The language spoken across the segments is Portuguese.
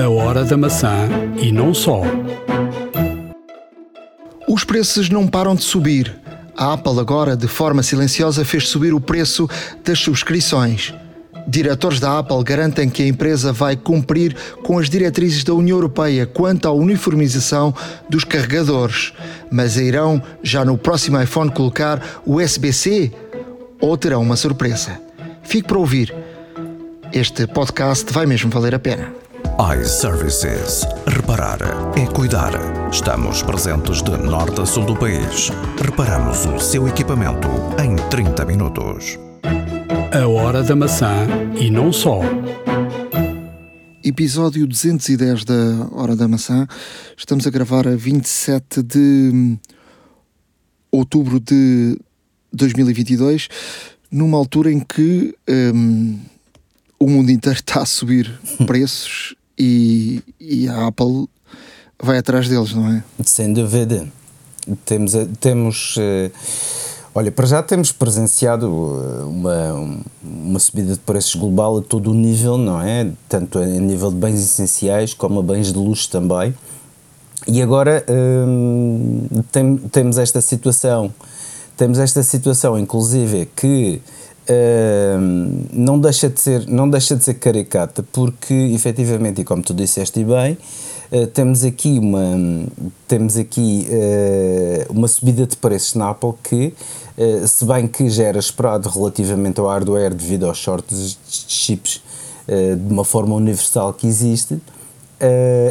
A hora da maçã e não só. Os preços não param de subir. A Apple agora, de forma silenciosa, fez subir o preço das subscrições. Diretores da Apple garantem que a empresa vai cumprir com as diretrizes da União Europeia quanto à uniformização dos carregadores, mas irão já no próximo iPhone colocar USB-C ou terão uma surpresa. Fique para ouvir. Este podcast vai mesmo valer a pena iServices. Reparar é cuidar. Estamos presentes de norte a sul do país. Reparamos o seu equipamento em 30 minutos. A hora da maçã e não só. Episódio 210 da Hora da Maçã. Estamos a gravar a 27 de outubro de 2022, numa altura em que um, o mundo inteiro está a subir preços e, e a Apple vai atrás deles, não é? Sem dúvida. Temos, temos uh, olha, para já temos presenciado eh, uma, uma subida de preços global a todo o nível, não é? Tanto a nível de bens essenciais como a bens de luxo também. E agora hum, tem, temos esta situação, temos esta situação, inclusive, que Uh, não, deixa de ser, não deixa de ser caricata, porque efetivamente, e como tu disseste bem, uh, temos aqui, uma, temos aqui uh, uma subida de preços na Apple que, se bem que já era esperado relativamente ao hardware devido aos shorts de chips de uma forma universal que existe,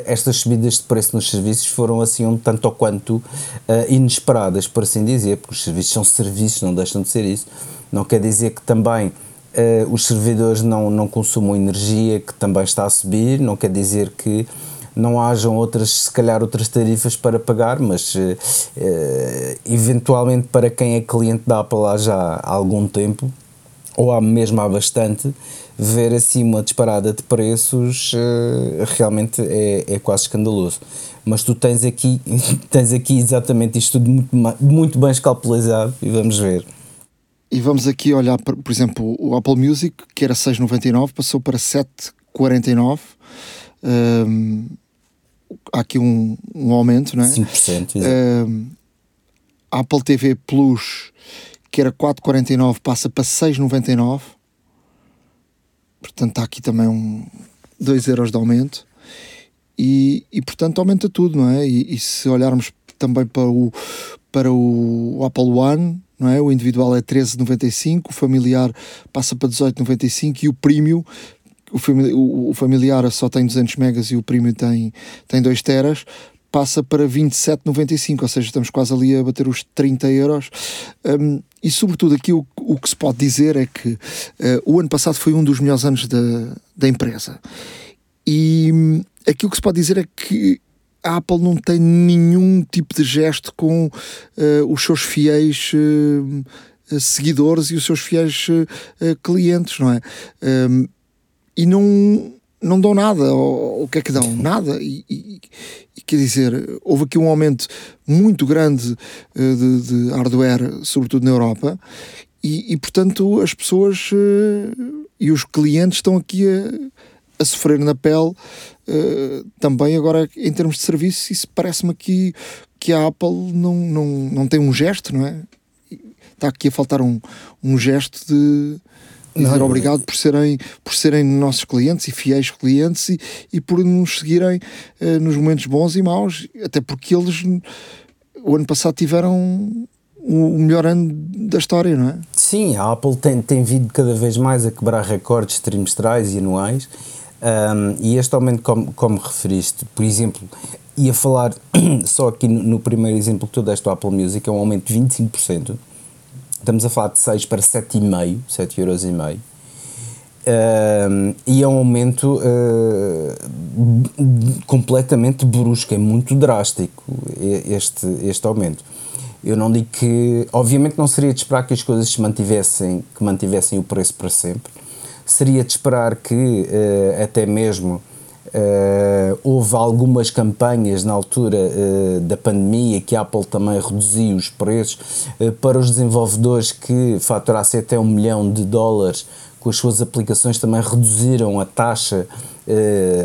estas subidas de preço nos serviços foram assim um tanto ou quanto inesperadas, por assim dizer, porque os serviços são serviços, não deixam de ser isso não quer dizer que também uh, os servidores não, não consumam energia, que também está a subir, não quer dizer que não hajam outras, se calhar outras tarifas para pagar, mas uh, eventualmente para quem é cliente da Apple há já há algum tempo, ou há mesmo há bastante, ver assim uma disparada de preços uh, realmente é, é quase escandaloso. Mas tu tens aqui, tens aqui exatamente isto tudo muito, muito bem escalpelizado e vamos ver. E vamos aqui olhar, por, por exemplo, o Apple Music, que era 6,99, passou para 7,49. Um, há aqui um, um aumento, não é? 5%. Um, Apple TV Plus, que era 4,49, passa para 6,99. Portanto, está aqui também um 2 euros de aumento. E, e portanto aumenta tudo, não é? E, e se olharmos também para o, para o Apple One, não é? O individual é 13,95, o familiar passa para 18,95 e o premium, o, familiar só tem 200 megas e o premium tem, tem 2 teras, passa para 27,95, ou seja, estamos quase ali a bater os 30 euros. Um, e sobretudo aqui o, o que se pode dizer é que uh, o ano passado foi um dos melhores anos da, da empresa. E um, aqui o que se pode dizer é que a Apple não tem nenhum tipo de gesto com uh, os seus fiéis uh, seguidores e os seus fiéis uh, clientes, não é? Um, e não, não dão nada. O, o que é que dão? Nada. E, e, e, quer dizer, houve aqui um aumento muito grande de, de, hardware, sobretudo na Europa, e, e portanto as pessoas e os clientes estão aqui a, a sofrer na pele eh, também agora em termos de serviço, isso parece-me aqui que a Apple não, não, não tem um gesto, não é? Está aqui a faltar um, um gesto de dizer não, obrigado por serem, por serem nossos clientes e fiéis clientes e, e por nos seguirem uh, nos momentos bons e maus, até porque eles o ano passado tiveram o melhor ano da história, não é? Sim, a Apple tem, tem vindo cada vez mais a quebrar recordes trimestrais e anuais um, e este aumento, como, como referiste, por exemplo, ia falar só aqui no, no, primeiro exemplo que tu deste do Apple Music, é um aumento de 25%. Estamos a falar de 6 para 7,5, 7 euros e meio. Um, e é um aumento uh, completamente brusco, é muito drástico este, este aumento. Eu não digo que, obviamente, não seria de esperar que as coisas se mantivessem, que mantivessem o preço para sempre, seria de esperar que uh, até mesmo Uh, houve algumas campanhas na altura uh, da pandemia que a Apple também reduziu os preços uh, para os desenvolvedores que faturassem até um milhão de dólares com as suas aplicações também reduziram a taxa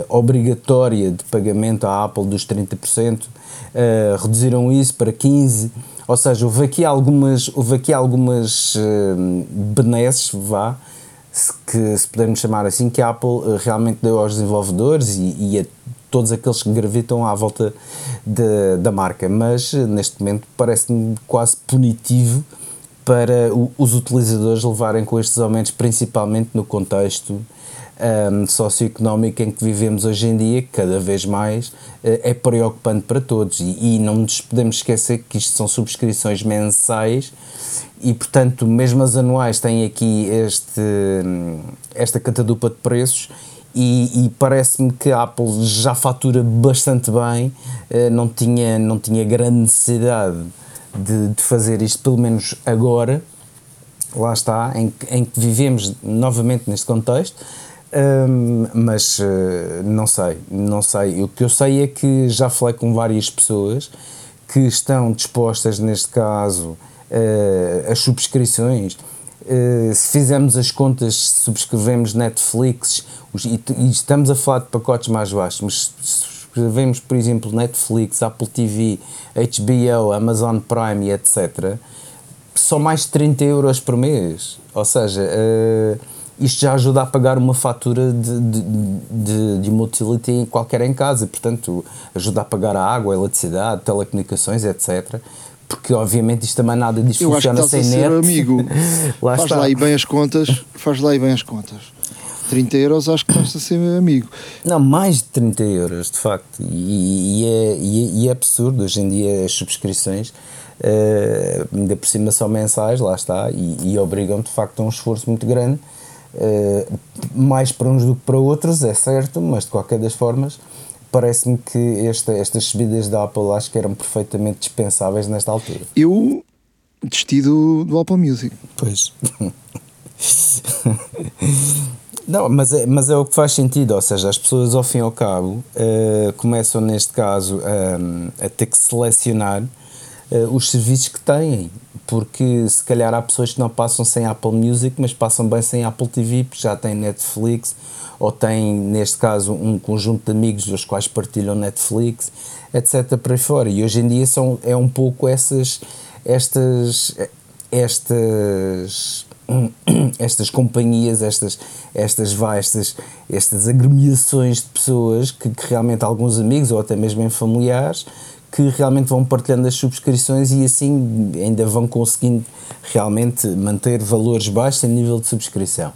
obrigatória de pagamento à Apple dos 30%, uh, reduziram isso para 15%, ou seja, houve aqui algumas, houve aqui algumas benesses, vá, que se pudermos chamar assim, que a Apple realmente deu aos desenvolvedores e, e a todos aqueles que gravitam à volta de, da marca, mas neste momento parece-me quase punitivo para os utilizadores levarem com estes aumentos, principalmente no contexto um, socioeconómico em que vivemos hoje em dia, que cada vez mais uh, é preocupante para todos. E, e, não nos podemos esquecer que isto são subscrições mensais e, portanto, mesmo as anuais têm aqui este, esta catadupa de preços e, e parece-me que a Apple já fatura bastante bem, uh, não, tinha, não tinha grande necessidade de, de, fazer isto, pelo menos agora, lá está, em, em que vivemos novamente neste contexto. Um, mas uh, não sei, não sei. O que eu sei é que já falei com várias pessoas que estão dispostas, neste caso, uh, as subscrições Uh, se fizermos as contas, subscrevemos Netflix os, e, e, estamos a falar de pacotes mais baixos, mas se subscrevemos, por exemplo, Netflix, Apple TV, HBO, Amazon Prime e etc., só mais de 30 euros por mês. Ou seja, uh, isto já ajuda a pagar uma fatura de, de, de, de uma utility qualquer em casa, portanto, ajuda a pagar a água, a eletricidade, telecomunicações, etc porque obviamente isto também nada disto Eu funciona sem a net. amigo. lá faz está. lá e bem as contas, faz lá e bem as contas. 30 euros acho que estás a ser amigo. Não, mais de 30 euros, de facto. E, e, é, e, é, e é absurdo. Hoje em dia as subscrições, uh, ainda por cima são mensais, lá está, e, e obrigam de facto a um esforço muito grande. Uh, mais para uns do que para outros, é certo, mas de qualquer das formas, parece-me que esta, estas subidas da Apple acho que eram perfeitamente dispensáveis nesta altura. Eu desisti do, do Apple Music. Pois. Não, mas é, mas é o que faz sentido, ou seja, as pessoas ao fim e ao cabo uh, começam neste caso um, a ter que selecionar uh, os serviços que têm, porque se calhar há pessoas que não passam sem Apple Music, mas passam bem sem Apple TV, porque já têm Netflix, ou têm, neste caso, um conjunto de amigos dos quais partilham Netflix, etc. para fora. E hoje em dia são, é um pouco essas, estas, estas, estas companhias, estas, estas vastas, estas agremiações de pessoas que, que realmente alguns amigos ou até mesmo em familiares que realmente vão partilhando as subscrições e assim ainda vão conseguindo realmente manter valores baixos a nível de subscrição.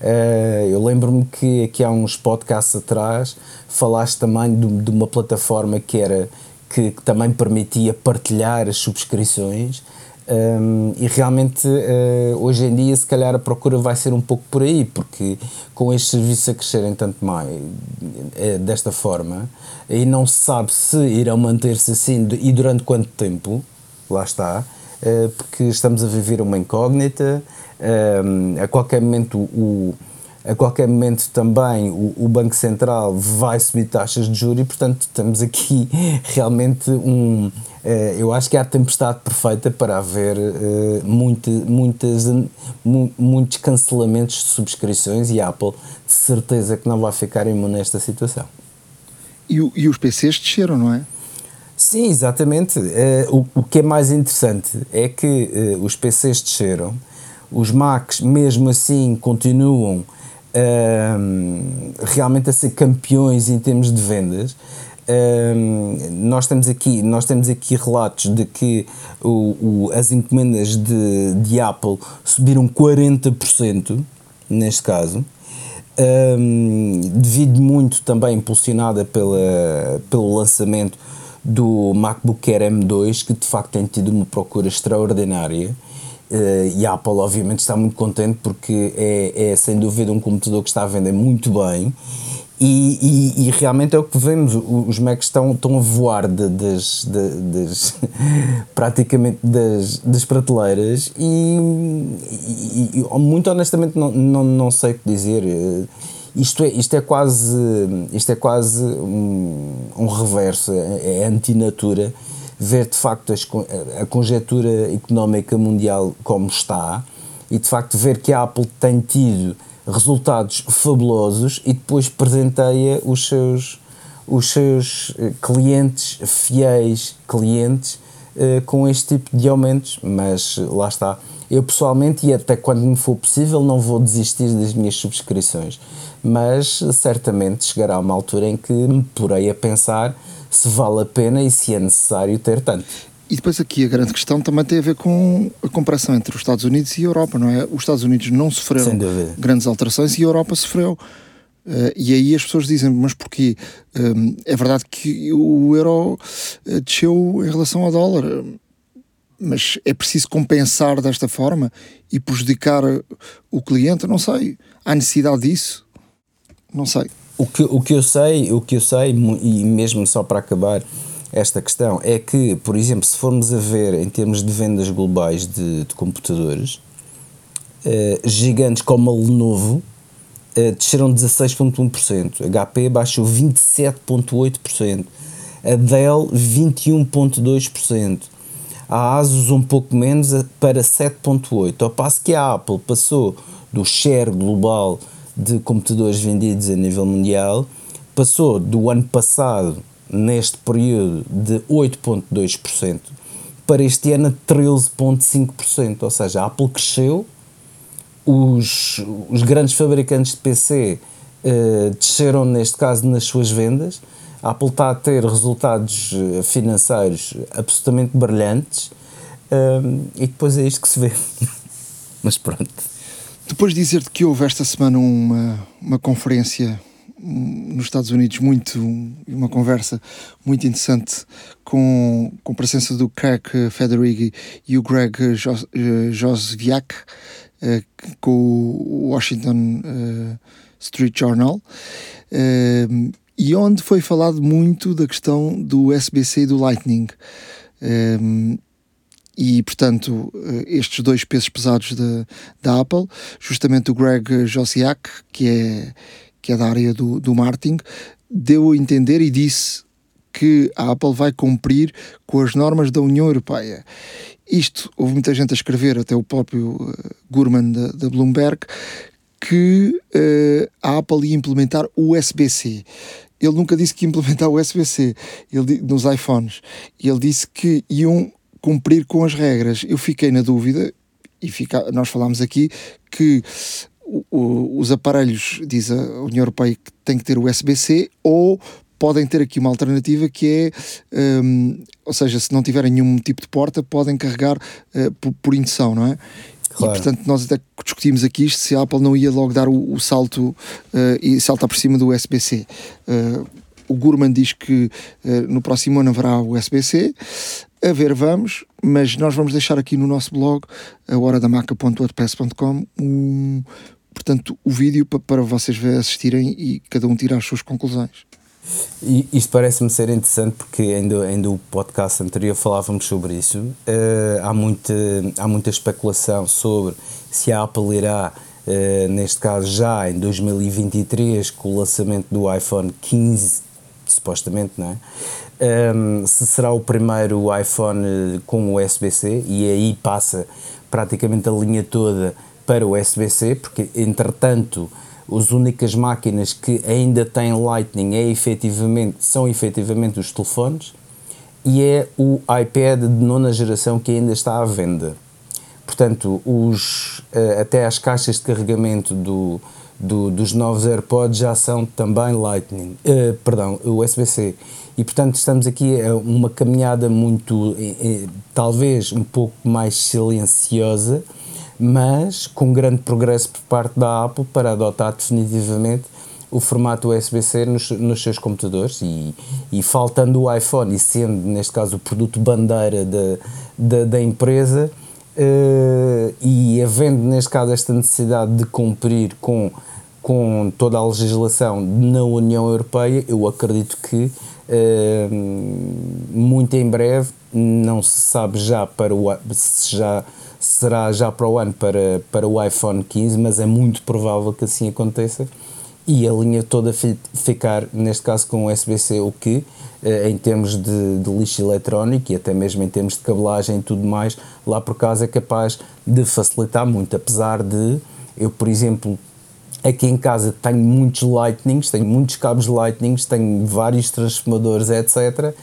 Uh, eu lembro-me que aqui há uns podcasts atrás falaste também de, de uma plataforma que era que, que, também permitia partilhar as subscrições um, e realmente uh, hoje em dia se calhar a procura vai ser um pouco por aí porque com estes serviços a crescerem tanto mais uh, desta forma e não se sabe se irão manter-se assim e durante quanto tempo lá está porque estamos a viver uma incógnita a qualquer momento o, a qualquer momento também o, o, Banco Central vai subir taxas de juros e portanto temos aqui realmente um uh, eu acho que há a tempestade perfeita para haver uh, muito, muitas, mu muitos cancelamentos de subscrições e a Apple de certeza que não vai ficar imune nesta situação. E, e os PCs desceram, não é? Sim, exatamente. Uh, o, o que é mais interessante é que os PCs desceram os Macs, mesmo assim, continuam uh, realmente a ser campeões em termos de vendas. Uh, nós temos aqui nós temos aqui relatos de que o, o, as encomendas de, de Apple subiram 40% neste caso um, devido muito também impulsionada pela, pelo lançamento do MacBook Air M2 que de facto tem tido uma procura extraordinária Uh, e a Apple, obviamente, está muito contente porque é, é, sem dúvida um computador que está a vender muito bem. E, e, e realmente é o que vemos, os Macs estão, estão a voar de, das, de, das, praticamente das, das prateleiras e, e, muito honestamente não, não, não sei o que dizer. Eh, isto é, isto é quase, isto é quase um, um reverso, é, é antinatura ver de facto as, a conjectura económica mundial como está e de facto ver que a Apple tem tido resultados fabulosos e depois presenteia os seus, os seus eh, clientes, fiéis clientes, uh, com este tipo de aumentos. Mas lá está. Eu pessoalmente, e até quando me for possível, não vou desistir das minhas subscrições. Mas certamente chegará uma altura em que me porei a pensar se vale a pena e se é necessário ter tanto. E depois aqui a grande questão também tem a ver com a comparação entre os Estados Unidos e a Europa, não é? Os Estados Unidos não sofreram grandes alterações e a Europa sofreu. Uh, e aí as pessoas dizem, mas porquê? Uh, é verdade que o euro uh, desceu em relação ao dólar, mas é preciso compensar desta forma e prejudicar o cliente? Não sei. Há necessidade disso? Não sei. O que, o que eu sei, o que eu sei, e mesmo só para acabar, esta questão é que, por exemplo, se formos a ver em termos de vendas globais de, de computadores, uh, gigantes como a Lenovo uh, desceram 16,1%, HP baixou 27,8%, a Dell 21,2%, a Asus um pouco menos para 7,8%, ao passo que a Apple passou do share global de computadores vendidos a nível mundial, passou do ano passado neste período de 8,2% para este ano a 13,5%. Ou seja, a Apple cresceu, os, os grandes fabricantes de PC uh, eh, desceram, neste caso, nas suas vendas. A Apple está a ter resultados eh, financeiros absolutamente brilhantes um, e depois é isto que se vê. Mas pronto. Depois de dizer-te que houve esta semana uma, uma conferência nos Estados Unidos muito uma conversa muito interessante com, com a presença do Craig Federighi e o Greg Josviak uh, com o Washington uh, Street Journal. Uh, e onde foi falado muito da questão do SBC e do Lightning e portanto estes dois pesos pesados da, da Apple justamente o Greg Josiak que é que é da área do, do marketing, deu a entender e disse que a Apple vai cumprir com as normas da União Europeia. Isto, houve muita gente a escrever, até o próprio uh, Gurman da, da Bloomberg, que uh, a Apple ia implementar o USB-C. Ele nunca disse que ia implementar o USB-C nos iPhones. Ele disse que iam cumprir com as regras. Eu fiquei na dúvida, e fica, nós falámos aqui, que o, os aparelhos, diz a União Europeia, que tem que ter o USB-C ou podem ter aqui uma alternativa que é, um, ou seja, se não tiverem nenhum tipo de porta, podem carregar uh, por, por, indução, não é? Claro. E portanto, nós até discutimos aqui isto, se a Apple não ia logo dar o, o salto uh, e saltar por cima do USB-C. Uh, o Gurman diz que no próximo ano haverá o USB-C. A ver, vamos, mas nós vamos deixar aqui no nosso blog, a um, portanto, o vídeo para, para vocês assistirem e cada um tirar as suas conclusões. E isto parece-me ser interessante porque ainda, ainda o podcast anterior falávamos sobre isso. Uh, há, muita, há muita especulação sobre se a Apple irá, uh, neste caso já em 2023, com o lançamento do iPhone 15, supostamente, não é? Um, se será o primeiro iPhone com USB-C e aí passa praticamente a linha toda para o USB-C, porque entretanto as únicas máquinas que ainda têm Lightning é efetivamente, são efetivamente os telefones e é o iPad de nona geração que ainda está à venda. Portanto, os, eh, até as caixas de carregamento do, do, dos novos AirPods já são também Lightning, uh, perdão, USB-C. E portanto estamos aqui a uma caminhada muito, eh, talvez um pouco mais silenciosa, mas com grande progresso por parte da Apple para adotar definitivamente o formato USB-C nos, nos, seus computadores. E, e, faltando o iPhone e sendo, neste caso, o produto bandeira da, da, da empresa uh, e havendo, neste caso, esta necessidade de cumprir com, com toda a legislação na União Europeia, eu acredito que muito em breve, não se sabe já para o se já será já para o ano para, para o iPhone 15, mas é muito provável que assim aconteça. E a linha toda ficar, neste caso, com USB-C, o que, eh, em termos de, de, lixo eletrónico e até mesmo em termos de cabelagem e tudo mais, lá por casa é capaz de facilitar muito, apesar de eu, por exemplo, Aqui em casa tenho muitos lightnings, tenho muitos cabos lightnings, tenho vários transformadores, etc.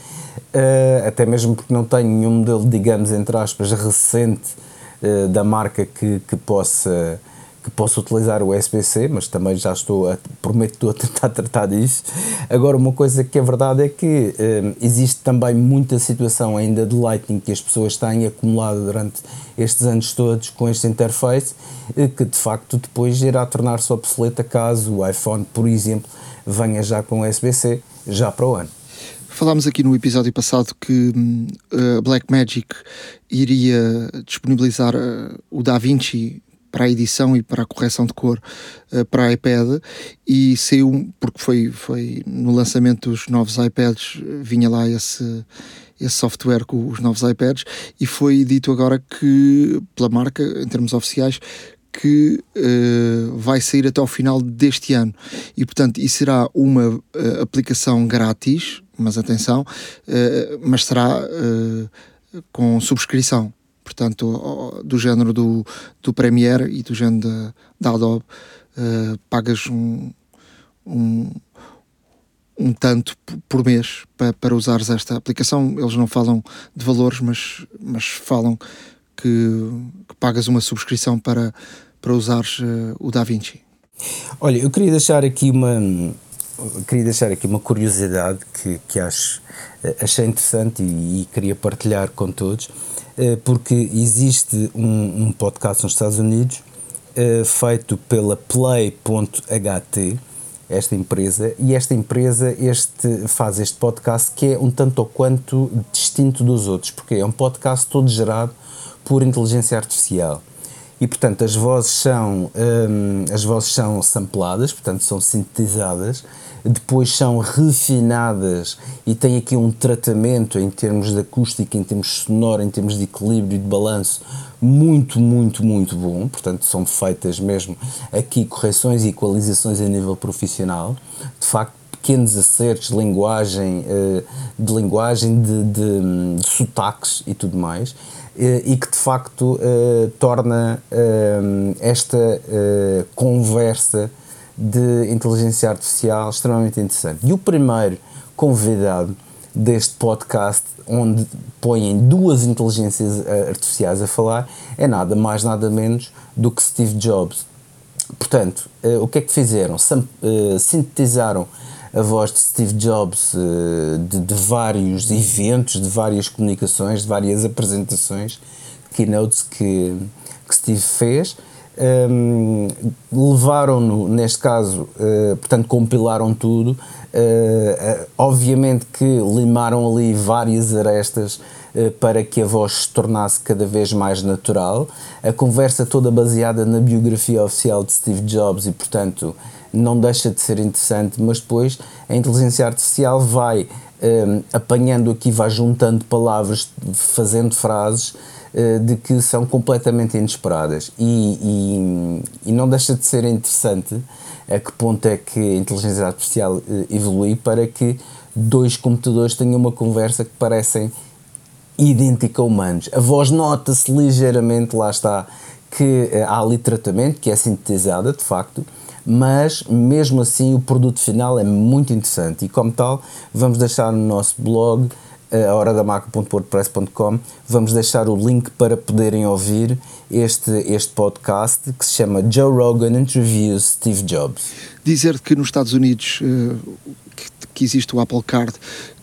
Uh, até mesmo porque não tenho nenhum modelo, digamos, entre aspas, recente uh, da marca que, que possa que posso utilizar o USB-C, mas também já estou, a, prometo estou a tentar tratar disso. Agora, uma coisa que é verdade é que um, existe também muita situação ainda de Lightning que as pessoas têm acumulado durante estes anos todos com este interface, eh, que de facto depois irá tornar-se obsoleta caso o iPhone, por exemplo, venha já com USB-C já para o ano. Falámos aqui no episódio passado que uh, Blackmagic iria disponibilizar uh, o DaVinci para a edição e para a correção de cor uh, para iPad e saiu, porque foi, foi no lançamento dos novos iPads, vinha lá esse, esse software com os novos iPads e foi dito agora que, pela marca, em termos oficiais, que uh, vai sair até ao final deste ano. E portanto isso será uma uh, aplicação grátis mas atenção uh, mas será com subscrição portanto, do género do, do Premiere e do género da, da Adobe, uh, pagas um, um, um tanto por mês para, para usares esta aplicação. Eles não falam de valores, mas, mas falam que, que pagas uma subscrição para, para usares uh, o DaVinci. Olha, eu queria deixar aqui uma queria deixar aqui uma curiosidade que, que acho eh, achei interessante e, e queria partilhar com todos porque existe um, um, podcast nos Estados Unidos uh, feito pela Play.ht, esta empresa, e esta empresa este, faz este podcast que é um tanto ou quanto distinto dos outros, porque é um podcast todo gerado por inteligência artificial. E portanto as vozes são um, as vozes são sampladas, portanto são sintetizadas depois são refinadas e têm aqui um tratamento em termos de acústica, em termos sonoro, em termos de equilíbrio e de balanço muito, muito, muito bom. Portanto, são feitas mesmo aqui correções e equalizações a nível profissional. De facto, pequenos acertos de linguagem, eh, de linguagem, de, de, de sotaques e tudo mais, eh, e que de facto eh, torna esta conversa de inteligência artificial extremamente interessante. E o primeiro convidado deste podcast, onde põem duas inteligências eh, artificiais a falar, é nada mais, nada menos do que Steve Jobs. Portanto, uh, o que é que fizeram? Sam, uh, sintetizaram a voz de Steve Jobs uh, de, de, vários eventos, de várias comunicações, de várias apresentações, keynotes que, que Steve fez um, levaram-no, neste caso, uh, portanto, compilaram tudo. Uh, uh, obviamente que limaram ali várias arestas para que a voz se tornasse cada vez mais natural. A conversa toda baseada na biografia oficial de Steve Jobs e, portanto, não deixa de ser interessante, mas depois a inteligência artificial vai um, apanhando aqui, vai juntando palavras, fazendo frases de que são completamente inesperadas e, e, e, não deixa de ser interessante a que ponto é que a inteligência artificial eh, evolui para que dois computadores tenham uma conversa que parecem idêntica a humanos. A voz nota-se ligeiramente, lá está, que eh, há ali tratamento, que é sintetizada de facto, mas mesmo assim o produto final é muito interessante e como tal vamos deixar no nosso blog a hora da maca.wordpress.com vamos deixar o link para poderem ouvir este, este podcast que se chama Joe Rogan Interviews Steve Jobs. Dizer que nos Estados Unidos uh, que, que, existe o Apple Card,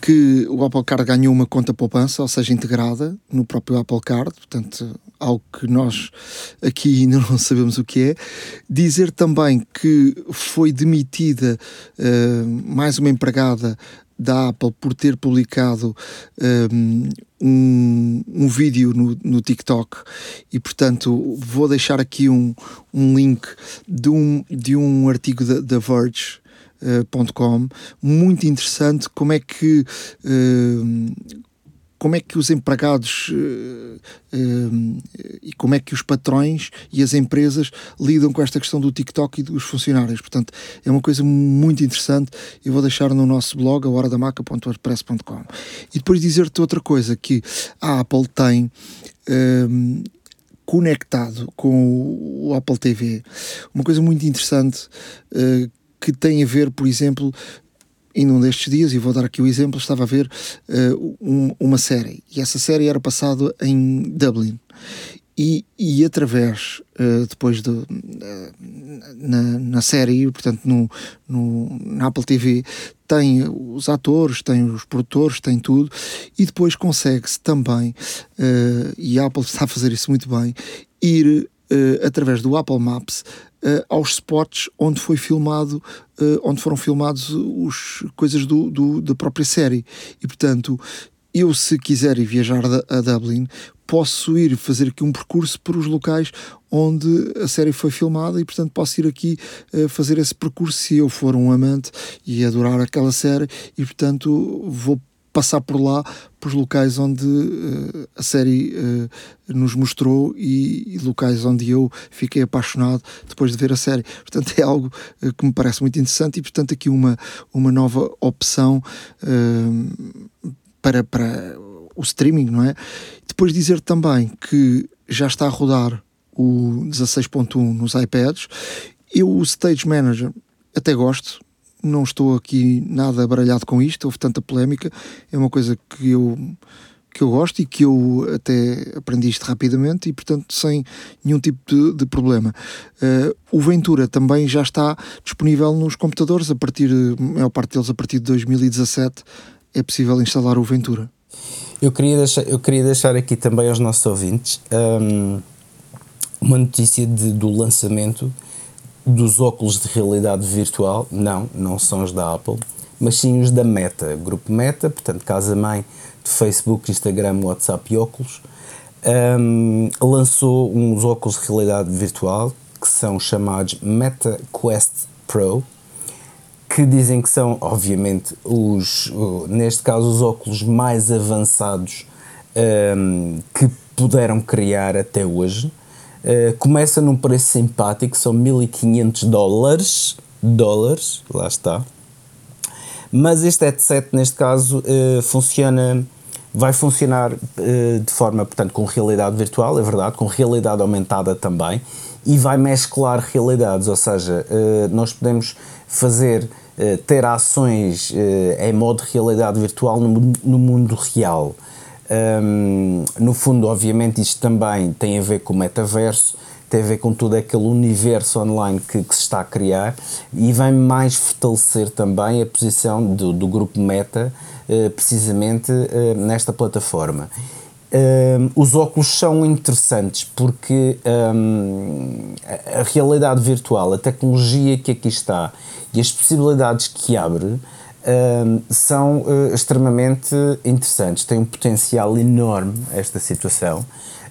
que o Apple Card ganhou uma conta poupança, ou seja, integrada no próprio Apple Card, portanto, algo que nós aqui ainda não sabemos o que é. Dizer também que foi demitida uh, mais uma empregada da Apple por ter publicado um, um, um vídeo no, no, TikTok. E portanto vou deixar aqui um, um link de um, de um artigo da, da Verge Uh, muito interessante como é que uh, como é que os empregados uh, uh, e como é que os patrões e as empresas lidam com esta questão do TikTok e dos funcionários. Portanto, é uma coisa muito interessante. Eu vou deixar no nosso blog, a. E depois dizer-te outra coisa, que a Apple tem uh, conectado com o Apple TV. Uma coisa muito interessante uh, que tem a ver, por exemplo, em um destes dias, e vou dar aqui o exemplo, estava a ver uh, um, uma série, e essa série era passada em Dublin. E, e através, uh, depois de, uh, na, na série, portanto no, no, na Apple TV, tem os atores, tem os produtores, tem tudo, e depois consegue-se também, uh, e a Apple está a fazer isso muito bem, ir através do Apple Maps aos spots onde foi filmado, onde foram filmados os coisas do, do, da própria série. E portanto, eu, se quiser ir viajar a Dublin, posso ir fazer aqui um percurso por os locais onde a série foi filmada e portanto posso ir aqui uh, fazer esse percurso se eu for um amante e adorar aquela série e portanto vou passar por lá, por locais onde uh, a série uh, nos mostrou e, e, locais onde eu fiquei apaixonado depois de ver a série. Portanto, é algo uh, que me parece muito interessante e, portanto, aqui uma, uma nova opção para, para o streaming, não é? Depois dizer também que já está a rodar o 16.1 nos iPads. Eu, o Stage Manager, até gosto, não estou aqui nada baralhado com isto, houve tanta polémica, é uma coisa que eu que eu gosto e que eu até aprendi isto rapidamente e, portanto, sem nenhum tipo de, de problema. Uh, o Ventura também já está disponível nos computadores, a partir, a maior parte deles a partir de 2017 é possível instalar o Ventura. Eu queria deixar, eu queria deixar aqui também aos nossos ouvintes um, uma notícia de, do lançamento dos óculos de realidade virtual. Não, não são os da Apple, mas sim os da Meta, grupo Meta, portanto, casa-mãe de Facebook, Instagram, WhatsApp e óculos. Um, lançou uns óculos de realidade virtual que são chamados Meta Quest Pro que dizem que são, obviamente, os, neste caso, os óculos mais avançados um, que puderam criar até hoje. Uh, começa num preço simpático, são 1500 dólares, dólares, lá está. Mas este headset, neste caso, uh, funciona, vai funcionar uh, de forma, portanto, com realidade virtual, é verdade, com realidade aumentada também, e vai mesclar realidades, ou seja, nós podemos fazer eh, ter ações em modo de realidade virtual no, no mundo real. Um, no fundo, obviamente, isto também tem a ver com o metaverso, tem a ver com todo aquele universo online que, que se está a criar e vai mais fortalecer também a posição do, do grupo Meta, uh, precisamente nesta plataforma. Um, os óculos são interessantes porque um, a, a, realidade virtual, a tecnologia que aqui está e as possibilidades que abre são uh, extremamente interessantes. Tem um potencial enorme esta situação.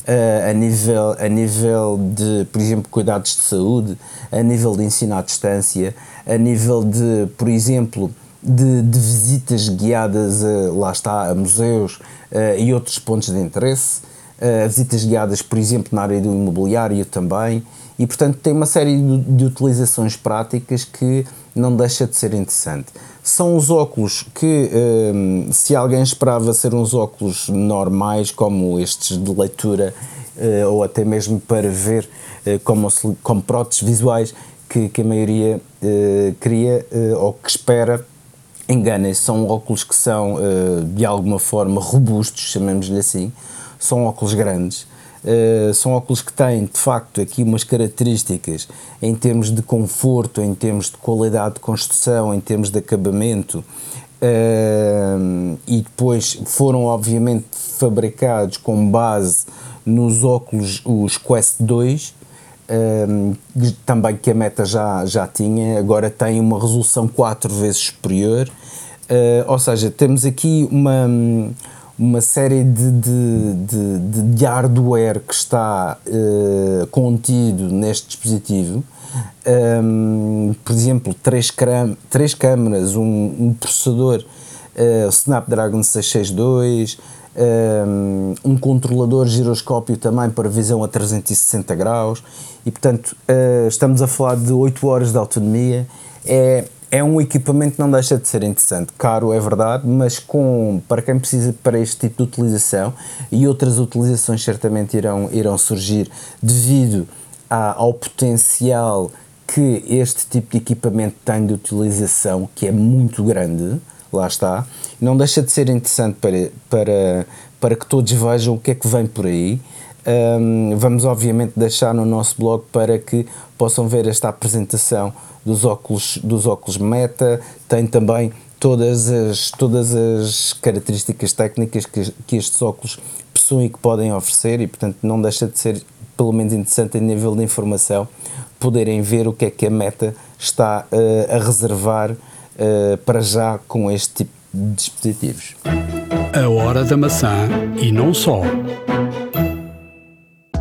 Uh, a, nível, a nível de, por exemplo, cuidados de saúde, a nível de ensino à distância, a nível de, por exemplo, de, de visitas guiadas, lá está, a museus uh, e outros pontos de interesse, visitas guiadas, por exemplo, na área do imobiliário também, e portanto tem uma série de, de utilizações práticas que não deixa de ser interessante. São os óculos que, um, se alguém esperava ser uns óculos normais, como estes de leitura, uh, ou até mesmo para ver uh, como, como próteses visuais, que, que a maioria uh, queria ou que espera, enganem-se. São óculos que são, de alguma forma, robustos, chamemos-lhe assim. São óculos grandes Uh, são óculos que têm de facto aqui umas características em termos de conforto, em termos de qualidade de construção, em termos de acabamento uh, e depois foram obviamente fabricados com base nos óculos os Quest 2 uh, também que a Meta já, já tinha, agora tem uma resolução 4 vezes superior. Ou seja, temos aqui uma uma série de, de, de, de hardware que está uh, contido neste dispositivo. Um, por exemplo, três, três câmaras, um, um processador uh, Snapdragon 662, um, um, controlador giroscópio também para visão a 360 graus e portanto uh, estamos a falar de 8 horas de autonomia é, é um equipamento que não deixa de ser interessante. Caro, é verdade, mas com, para quem precisa para este tipo de utilização e outras utilizações certamente irão, irão surgir devido ao potencial que este tipo de equipamento tem de utilização, que é muito grande, lá está, não deixa de ser interessante para, para, para que todos vejam o que é que vem por aí. Um, vamos obviamente deixar no nosso blog para que possam ver esta apresentação dos óculos, dos óculos Meta, tem também todas as, todas as características técnicas que, que estes óculos possuem e que podem oferecer e portanto não deixa de ser pelo menos interessante a nível de informação poderem ver o que é que a Meta está uh, a reservar uh, para já com este tipo de dispositivos. A hora da maçã e não só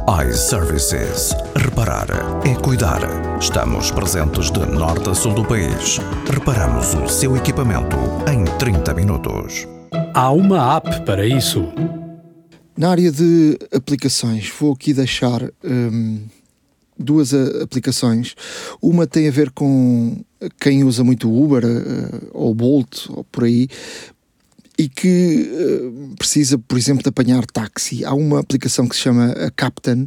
iServices. Reparar é cuidar. Estamos presentes de norte a sul do país. Reparamos o seu equipamento em 30 minutos. Há uma app para isso. Na área de aplicações, vou aqui deixar hum, duas aplicações. Uma tem a ver com quem usa muito o Uber uh, ou Bolt ou por aí, e que uh, precisa, por exemplo, de apanhar táxi. Há uma aplicação que se chama a Captain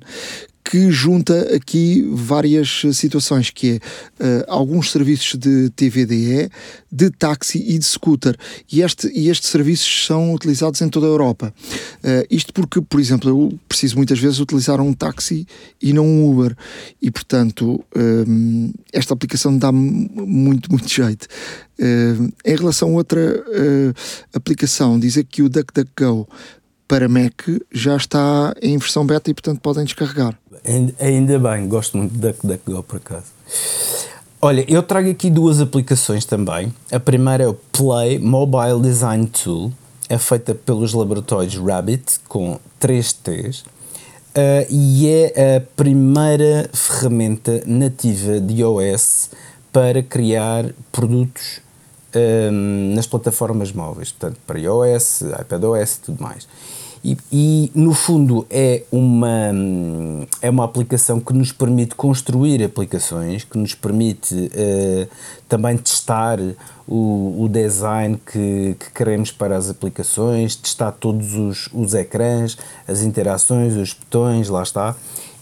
que junta aqui várias situações, que é uh, alguns serviços de TVDE, de táxi e de scooter. E, este, e estes serviços são utilizados em toda a Europa. Uh, isto porque, por exemplo, eu preciso muitas vezes utilizar um táxi e não um Uber. E, portanto, um, esta aplicação dá-me muito, muito jeito. Uh, em relação a outra aplicação, diz aqui o DuckDuckGo para Mac já está em versão beta e, portanto, podem descarregar. Ainda bem, gosto muito da DuckDuckGo por acaso. Olha, eu trago aqui duas aplicações também. A primeira é o Play Mobile Design Tool, é feita pelos laboratórios Rabbit com 3 T's uh, e é a primeira ferramenta nativa de iOS para criar produtos um, ehm, nas plataformas móveis, portanto, para iOS, iPadOS e tudo mais. E, e, no fundo é uma, é uma aplicação que nos permite construir aplicações, que nos permite uh, também testar o, o design que, que, queremos para as aplicações, testar todos os, os ecrãs, as interações, os botões, lá está.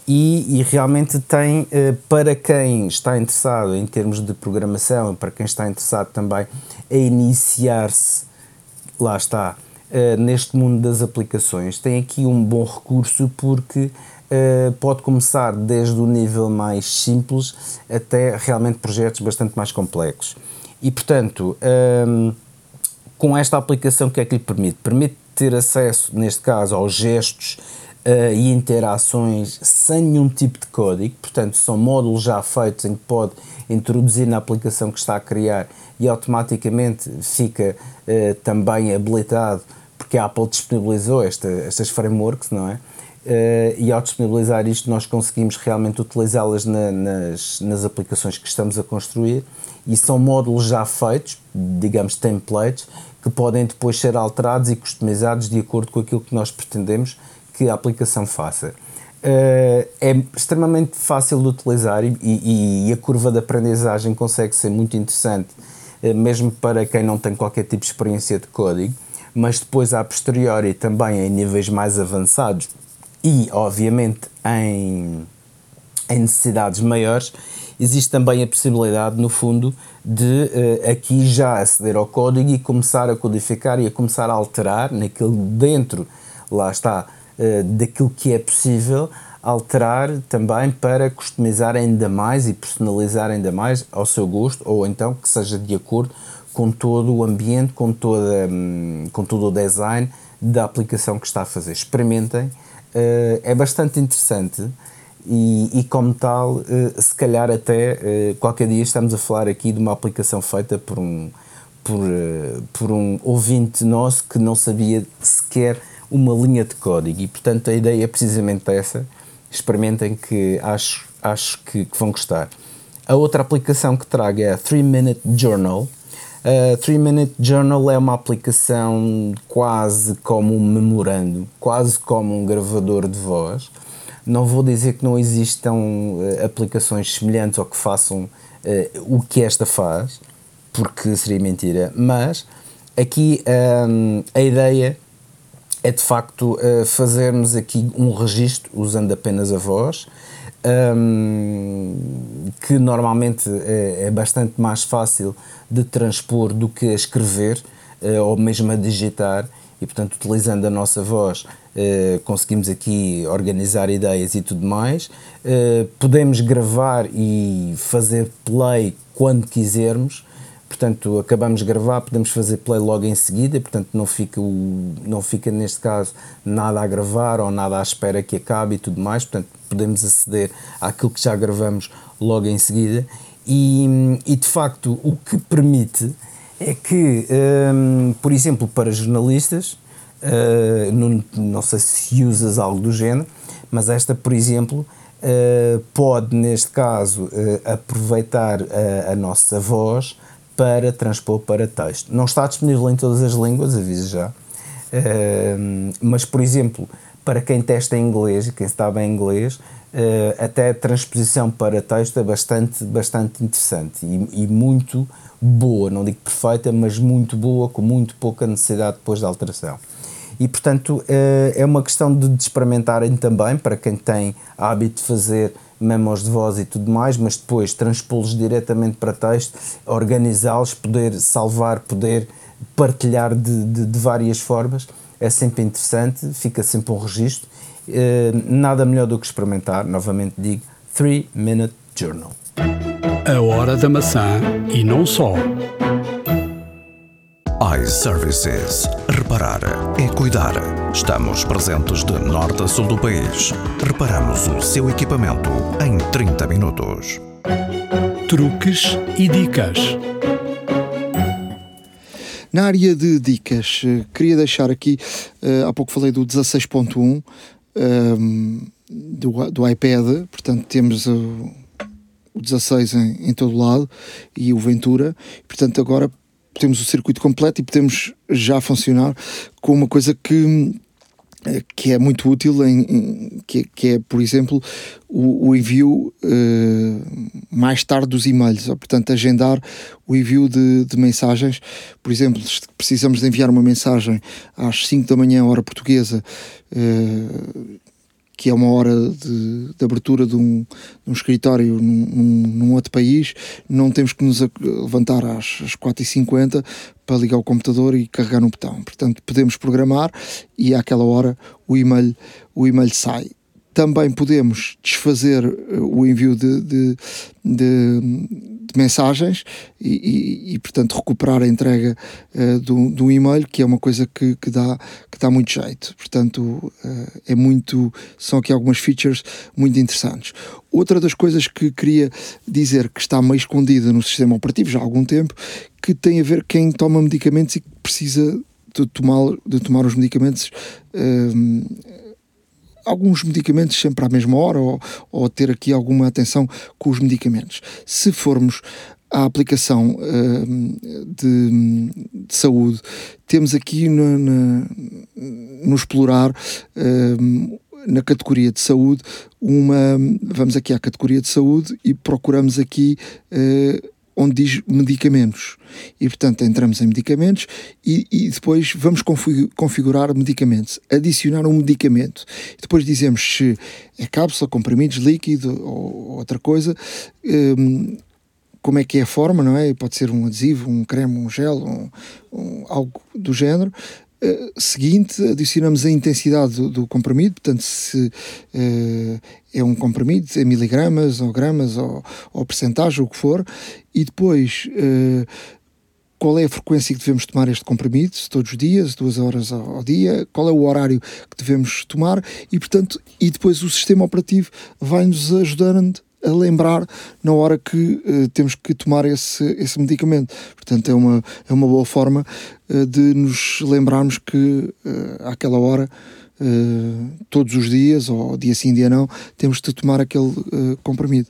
E, e realmente tem, uh, para quem está interessado em termos de programação, para quem está interessado também a iniciar-se, lá está, uh, neste mundo das aplicações, tem aqui um bom recurso porque uh, pode começar desde o nível mais simples até realmente projetos bastante mais complexos. E portanto, ehm, com esta aplicação, o que é que lhe permite? Permite ter acesso, neste caso, aos gestos uh, e interações sem nenhum tipo de código, portanto, são módulos já feitos em que pode introduzir na aplicação que está a criar e automaticamente fica uh, também habilitado porque a Apple disponibilizou esta, estas frameworks, não é? Uh, e ao disponibilizar isto, nós conseguimos realmente utilizá-las na, nas, nas aplicações que estamos a construir e são módulos já feitos, digamos templates, que podem depois ser alterados e customizados de acordo com aquilo que nós pretendemos que a aplicação faça. Uh, é extremamente fácil de utilizar e, e, e, a curva de aprendizagem consegue ser muito interessante, uh, mesmo para quem não tem qualquer tipo de experiência de código mas depois a posteriori também em níveis mais avançados e, obviamente, em, em necessidades maiores, existe também a possibilidade, no fundo, de uh, aqui já aceder ao código e começar a codificar e a começar a alterar naquilo dentro, lá está, daquilo que é possível, alterar também para customizar ainda mais e personalizar ainda mais ao seu gosto ou então que seja de acordo com todo o ambiente, com, toda, hum, com todo o design da aplicação que está a fazer. Experimentem, eh, é bastante interessante e, e como tal, eh, se calhar até eh, qualquer dia estamos a falar aqui de uma aplicação feita por um, por, por um ouvinte nosso que não sabia sequer uma linha de código e portanto a ideia é precisamente essa. Experimentem que acho, acho que, que vão gostar. A outra aplicação que trago é a 3 Minute Journal a 3 Minute Journal é uma aplicação quase como um memorando, quase como um gravador de voz. Não vou dizer que não existam uh, aplicações semelhantes ou que façam uh, o que esta faz, porque seria mentira. Mas aqui um, a ideia é de facto uh, fazermos aqui um registro usando apenas a voz, um, que normalmente é, é, bastante mais fácil de transpor do que a escrever uh, ou mesmo a digitar e portanto utilizando a nossa voz uh, conseguimos aqui organizar ideias e tudo mais. Podemos gravar e fazer play quando quisermos portanto acabamos de gravar, podemos fazer play logo em seguida, portanto não fica, o, não fica neste caso nada a gravar ou nada à espera que acabe e tudo mais, portanto podemos aceder àquilo que já gravamos logo em seguida. E, e de facto o que permite é que, um, por exemplo, para jornalistas, uh, não, não sei se usas algo do género, mas esta, por exemplo, uh, pode, neste caso, uh, aproveitar a, a nossa voz para transpor para texto. Não está disponível em todas as línguas, aviso já, uh, mas, por exemplo, para quem testa em inglês e quem está bem em inglês, uh, até a transposição para texto é bastante, bastante interessante e, e, muito boa, não digo perfeita, mas muito boa, com muito pouca necessidade depois da alteração. E, portanto, uh, é uma questão de experimentarem também, para quem tem hábito de fazer memos de voz e tudo mais, mas depois transpô-los diretamente para texto, organizá-los, poder salvar, poder partilhar de, de, de, várias formas, é sempre interessante, fica sempre um registro. Uh, nada melhor do que experimentar, novamente digo, 3 Minute Journal. A hora da maçã e não só iServices. Reparar é cuidar. Estamos presentes de norte a sul do país. Reparamos o seu equipamento em 30 minutos. Truques e dicas. Na área de dicas, eh, queria deixar aqui, uh, há pouco falei do 16.1 um, ehm, do, do iPad, portanto temos o, o 16 em, em todo lado e o Ventura, portanto agora temos o circuito completo e podemos já funcionar com uma coisa que que é muito útil em, em que, que, é por exemplo o, o envio uh, mais tarde dos e-mails. Ou portanto agendar o envio de, de, mensagens. Por exemplo precisamos de enviar uma mensagem às 5 da manhã hora portuguesa uh, que é uma hora de, de abertura de um, de um escritório num, num, outro país, não temos que nos levantar às, às 4h50 para ligar o computador e carregar no botão. Portanto, podemos programar e àquela hora o e-mail, o e-mail sai também podemos desfazer eh, o envio de, de, de, de mensagens e, e, e, portanto, recuperar a entrega uh, do, e-mail, que é uma coisa que, que, dá, que dá muito jeito. Portanto, uh, é muito, são aqui algumas features muito interessantes. Outra das coisas que queria dizer que está meio escondida no sistema operativo já há algum tempo, que tem a ver quem toma medicamentos e que precisa de tomar, de tomar os medicamentos. Uh, alguns medicamentos sempre à mesma hora ou, ou ter aqui alguma atenção com os medicamentos. Se formos à aplicação uh, de, de, saúde, temos aqui no, no, explorar uh, na categoria de saúde uma vamos aqui à categoria de saúde e procuramos aqui uh, onde diz medicamentos. E, portanto, entramos em medicamentos e, e depois vamos configurar medicamentos, adicionar um medicamento. Depois dizemos se é cápsula, comprimidos, líquido ou outra coisa. Um, como é que é a forma, não é? Pode ser um adesivo, um creme, um gel, um, um, algo do género. Uh, seguinte, adicionamos a intensidade do, do comprimido, portanto, se uh, é um comprimido em miligramas ou gramas ou, ou percentagem, o que for, e depois uh, qual é a frequência que devemos tomar este comprimido, se todos os dias, duas horas ao, ao, dia, qual é o horário que devemos tomar? E, portanto, e depois o sistema operativo vai-nos ajudando a lembrar na hora que uh, temos que tomar esse, esse medicamento. Portanto, é uma, é uma boa forma uh, de nos lembrarmos que uh, àquela hora todos os dias, ou dia sim, dia não, temos de tomar aquele comprimido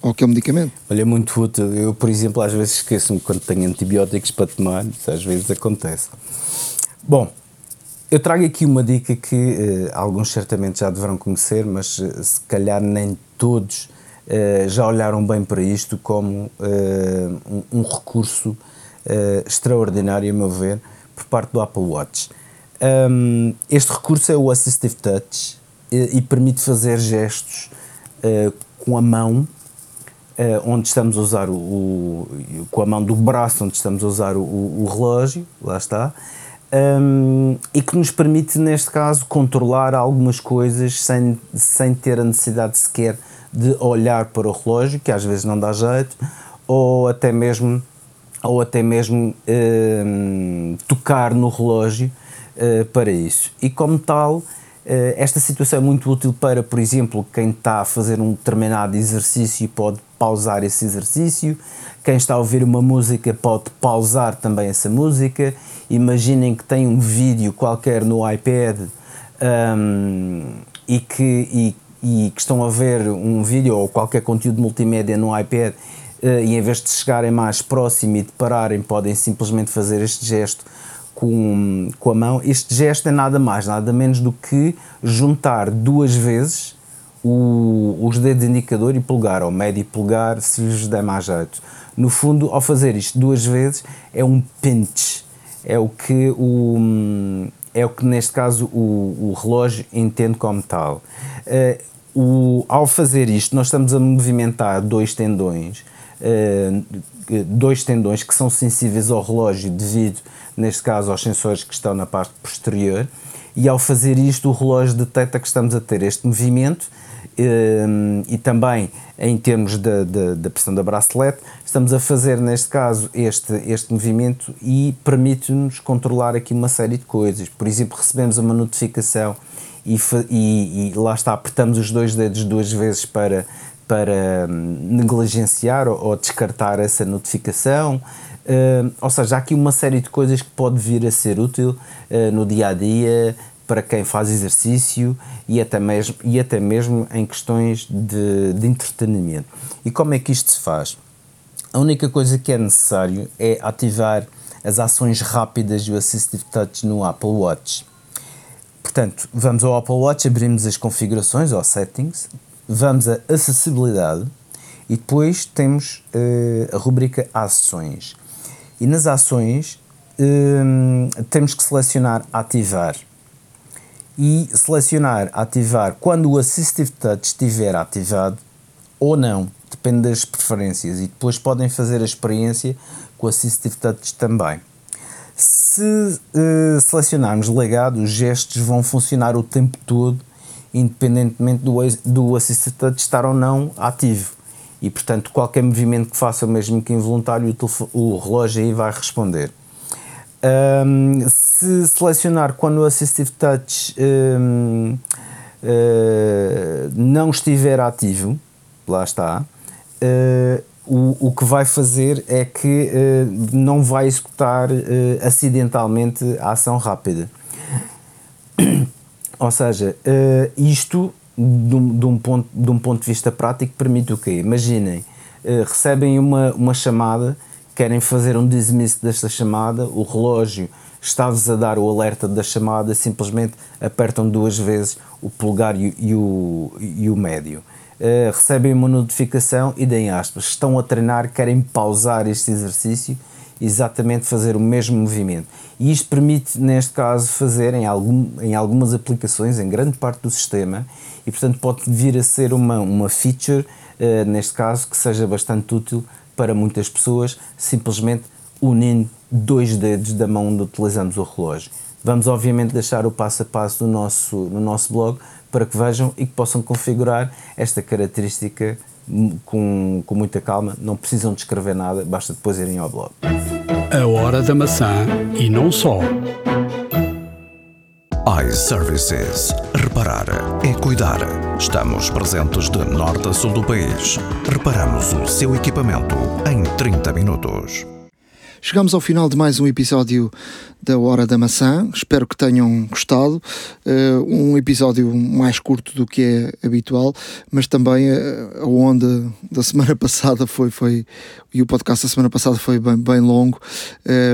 ou aquele medicamento. Olha, é muito útil. Eu, por exemplo, às vezes esqueço-me quando tenho antibióticos para tomar, isso às vezes acontece. Bom, eu trago aqui uma dica que uh, alguns certamente já deverão conhecer, mas uh, se calhar nem todos já olharam bem para isto como uh, um, recurso extraordinário, a meu ver, por parte do Apple Watch. Este recurso é o Assistive Touch e, permite fazer gestos com a mão onde estamos a usar o, o, com a mão do braço onde estamos a usar o, o relógio, lá está, um, e que nos permite, neste caso, controlar algumas coisas sem, sem ter a necessidade sequer de olhar para o relógio, que às vezes não dá jeito, ou até mesmo, ou até mesmo um, tocar no relógio uh, para isso. E como tal, uh, esta situação é muito útil para, por exemplo, quem está a fazer um determinado exercício pode pausar esse exercício, quem está a ouvir uma música pode pausar também essa música. Imaginem que tem um vídeo qualquer no iPad um, e, que, e, e, que estão a ver um vídeo ou qualquer conteúdo multimédia no iPad uh, e em vez de chegarem mais próximo e de pararem, podem simplesmente fazer este gesto com, com a mão. Este gesto é nada mais, nada menos do que juntar duas vezes o, os dedos indicador e polegar, ou médio e polegar, se lhes der mais jeito. No fundo, ao fazer isto duas vezes, é um pinch. É o que, o, é o que neste caso, o, o relógio entende como tal. Uh, o, ao fazer isto, nós estamos a movimentar dois tendões, uh, dois tendões que são sensíveis ao relógio devido, neste caso, aos sensores que estão na parte posterior, e ao fazer isto, o relógio detecta que estamos a ter este movimento Ehm, e também em termos da, da, da, pressão da bracelete, estamos a fazer neste caso este, este movimento e permite-nos controlar aqui uma série de coisas. Por exemplo, recebemos uma notificação e, e, e lá está, apertamos os dois dedos duas vezes para, para hum, negligenciar ou, ou descartar essa notificação. Uh, ou seja, há aqui uma série de coisas que pode vir a ser útil uh, no dia a dia, para quem faz exercício e até mesmo, e até mesmo em questões de, de entretenimento. E como é que isto se faz? A única coisa que é necessário é ativar as ações rápidas do Assistive Touch no Apple Watch. Portanto, vamos ao Apple Watch, abrimos as configurações ou settings, vamos a acessibilidade e depois temos uh, a rubrica ações. E nas ações uh, temos que selecionar ativar e selecionar ativar quando o Assistive Touch estiver ativado ou não, depende das preferências e depois podem fazer a experiência com o Assistive Touch também. Se uh, selecionarmos legado, os gestos vão funcionar o tempo todo, independentemente do, do Assistive Touch estar ou não ativo. E portanto, qualquer movimento que faça, mesmo que involuntário, o, o relógio aí vai responder. Um, se selecionar quando o Assistive Touch um, uh, eh, não estiver ativo, lá está, uh, o, o que vai fazer é que uh, não vai executar acidentalmente a ação rápida. Ou seja, isto de um, de, um ponto, de um ponto de vista prático permite o quê? Imaginem, recebem uma, uma chamada querem fazer um dismiss desta chamada, o relógio está-vos a dar o alerta da chamada, simplesmente apertam duas vezes o polegar e, e o, e o médio. Uh, recebem uma notificação e deem aspas. Estão a treinar, querem pausar este exercício, exatamente fazer o mesmo movimento. E isto permite, neste caso, fazer em, algum, em algumas aplicações, em grande parte do sistema, e portanto pode vir a ser uma, uma feature, uh, neste caso, que seja bastante útil para muitas pessoas, simplesmente unindo dois dedos da mão onde utilizamos o relógio. Vamos, obviamente, deixar o passo a passo no nosso, no nosso blog para que vejam e que possam configurar esta característica com, com muita calma. Não precisam de escrever nada, basta depois irem ao blog. A hora da maçã e não só iServices. Reparar é cuidar. Estamos presentes de norte a sul do país. Reparamos o seu equipamento em 30 minutos. Chegamos ao final de mais um episódio da Hora da Maçã. Espero que tenham gostado. Uh, um episódio mais curto do que é habitual, mas também uh, a onda da semana passada foi, foi e o podcast da semana passada foi bem, bem longo.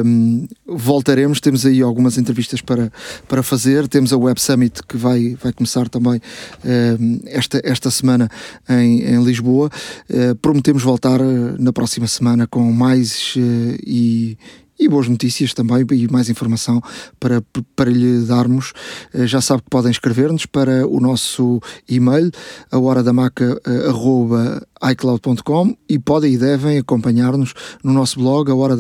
Um, voltaremos, temos aí algumas entrevistas para, para fazer. Temos a Web Summit que vai, vai começar também um, esta, esta semana em, em Lisboa. Uh, prometemos voltar na próxima semana com mais e e boas notícias também e mais informação para, para lhe darmos. Eh, já sabe que podem escrever-nos para o nosso e-mail, a hora da e podem e devem acompanhar-nos no nosso blog, a hora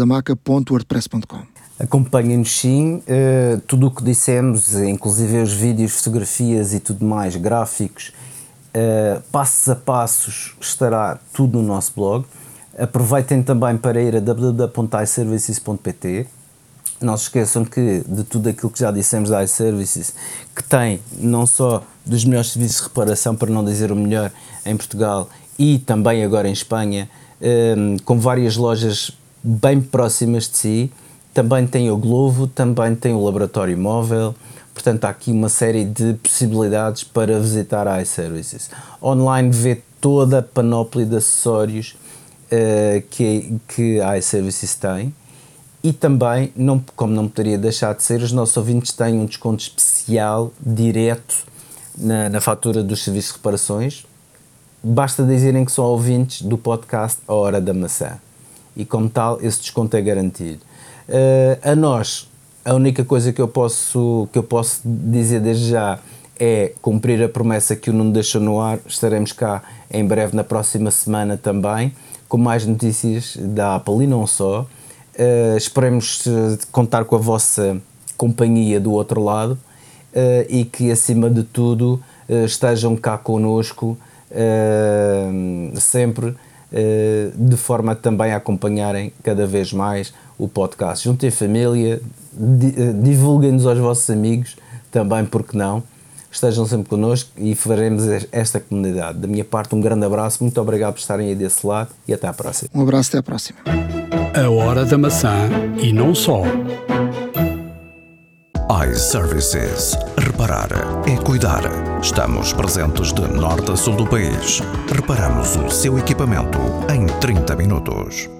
da. Acompanhem-nos sim, uh, tudo o que dissemos, inclusive os vídeos, fotografias e tudo mais, gráficos, uh, passos a passos, estará tudo no nosso blog. Aproveitem também para ir a www.iservices.pt. Não se esqueçam que de tudo aquilo que já dissemos da iServices, que tem não só dos melhores serviços de reparação, para não dizer o melhor, em Portugal e também agora em Espanha, um, com várias lojas bem próximas de si. Também tem o Glovo, também tem o Laboratório Móvel. Portanto, há aqui uma série de possibilidades para visitar a iServices. Online vê toda a panóplia de acessórios uh, que, que a iServices tem e também, não, como não poderia deixar de ser, os nossos ouvintes têm um desconto especial direto na, na fatura dos serviços de reparações. Basta dizerem que são ouvintes do podcast A Hora da Maçã e, como tal, esse desconto é garantido. Uh, a nós, a única coisa que eu posso, que eu posso dizer desde já é cumprir a promessa que o Nuno deixou no ar. Estaremos cá em breve, na próxima semana também com mais notícias da Apple e não só. Uh, esperemos uh, contar com a vossa companhia do outro lado uh, e que, acima de tudo, estejam cá connosco sempre, de forma também a acompanharem cada vez mais o podcast. Juntem família, divulguem-nos aos vossos amigos, também, porque não estejam sempre connosco e faremos esta comunidade. Da minha parte, um grande abraço, muito obrigado por estarem aí desse lado e até à próxima. Um abraço, até à próxima. A Hora da Maçã e não só. iServices. Reparar é cuidar. Estamos presentes de norte a sul do país. Reparamos o seu equipamento em 30 minutos.